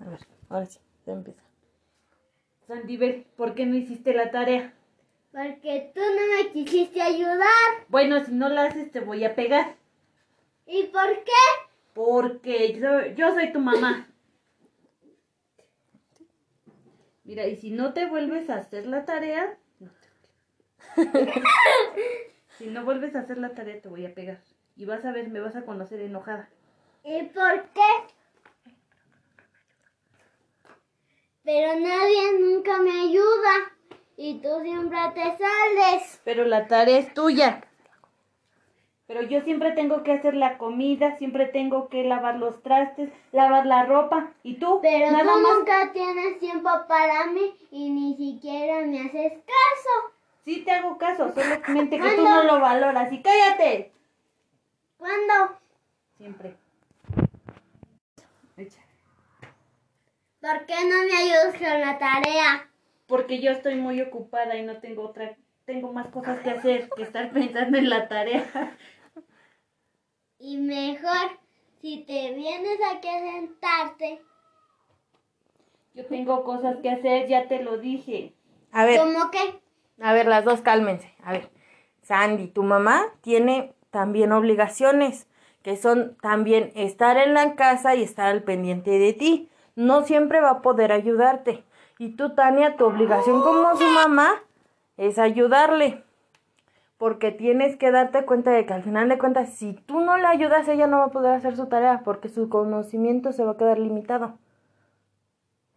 A ver, ahora sí, ya empieza. Sandiver, ¿por qué no hiciste la tarea? Porque tú no me quisiste ayudar. Bueno, si no la haces te voy a pegar. ¿Y por qué? Porque yo, yo soy tu mamá. Mira, y si no te vuelves a hacer la tarea... no te- si no vuelves a hacer la tarea te voy a pegar. Y vas a ver, me vas a conocer enojada. ¿Y por qué? Pero nadie nunca me ayuda. Y tú siempre te sales. Pero la tarea es tuya. Pero yo siempre tengo que hacer la comida, siempre tengo que lavar los trastes, lavar la ropa. ¿Y tú? Pero Nada tú más. nunca tienes tiempo para mí y ni siquiera me haces caso. Sí te hago caso, solamente que tú no lo valoras. ¡Y cállate! ¿Cuándo? Siempre. Echa. ¿Por qué no me ayudas con la tarea? Porque yo estoy muy ocupada y no tengo otra, tengo más cosas que hacer que estar pensando en la tarea. Y mejor, si te vienes aquí a sentarte, Yo tengo cosas que hacer, ya te lo dije. A ver, ¿cómo que? a ver, las dos cálmense. A ver, Sandy, tu mamá tiene también obligaciones, que son también estar en la casa y estar al pendiente de ti. No siempre va a poder ayudarte. Y tú, Tania, tu obligación como su mamá es ayudarle. Porque tienes que darte cuenta de que al final de cuentas, si tú no le ayudas, ella no va a poder hacer su tarea porque su conocimiento se va a quedar limitado.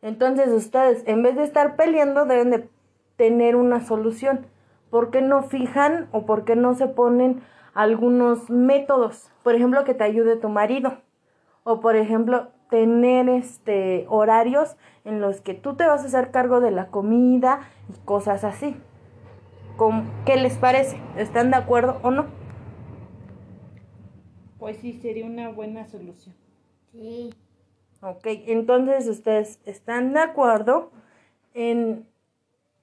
Entonces ustedes, en vez de estar peleando, deben de tener una solución. ¿Por qué no fijan o por qué no se ponen algunos métodos? Por ejemplo, que te ayude tu marido. O por ejemplo, tener este horarios en los que tú te vas a hacer cargo de la comida y cosas así. ¿Cómo- ¿Qué les parece? ¿Están de acuerdo o no? Pues sí, sería una buena solución. Sí. Ok, entonces ustedes están de acuerdo en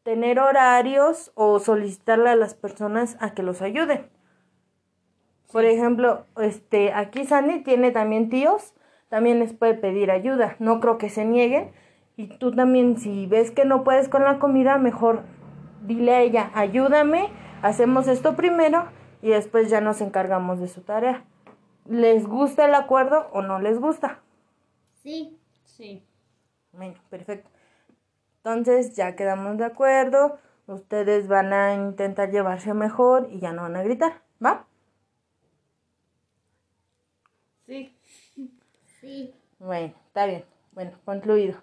tener horarios o solicitarle a las personas a que los ayuden. Por ejemplo, este, aquí Sandy tiene también tíos, también les puede pedir ayuda. No creo que se nieguen. Y tú también, si ves que no puedes con la comida, mejor dile a ella, ayúdame, hacemos esto primero y después ya nos encargamos de su tarea. ¿Les gusta el acuerdo o no les gusta? Sí. Sí. Bueno, perfecto. Entonces ya quedamos de acuerdo. Ustedes van a intentar llevarse mejor y ya no van a gritar, ¿va? Sí. Sí. Bueno, está bien. Bueno, concluido.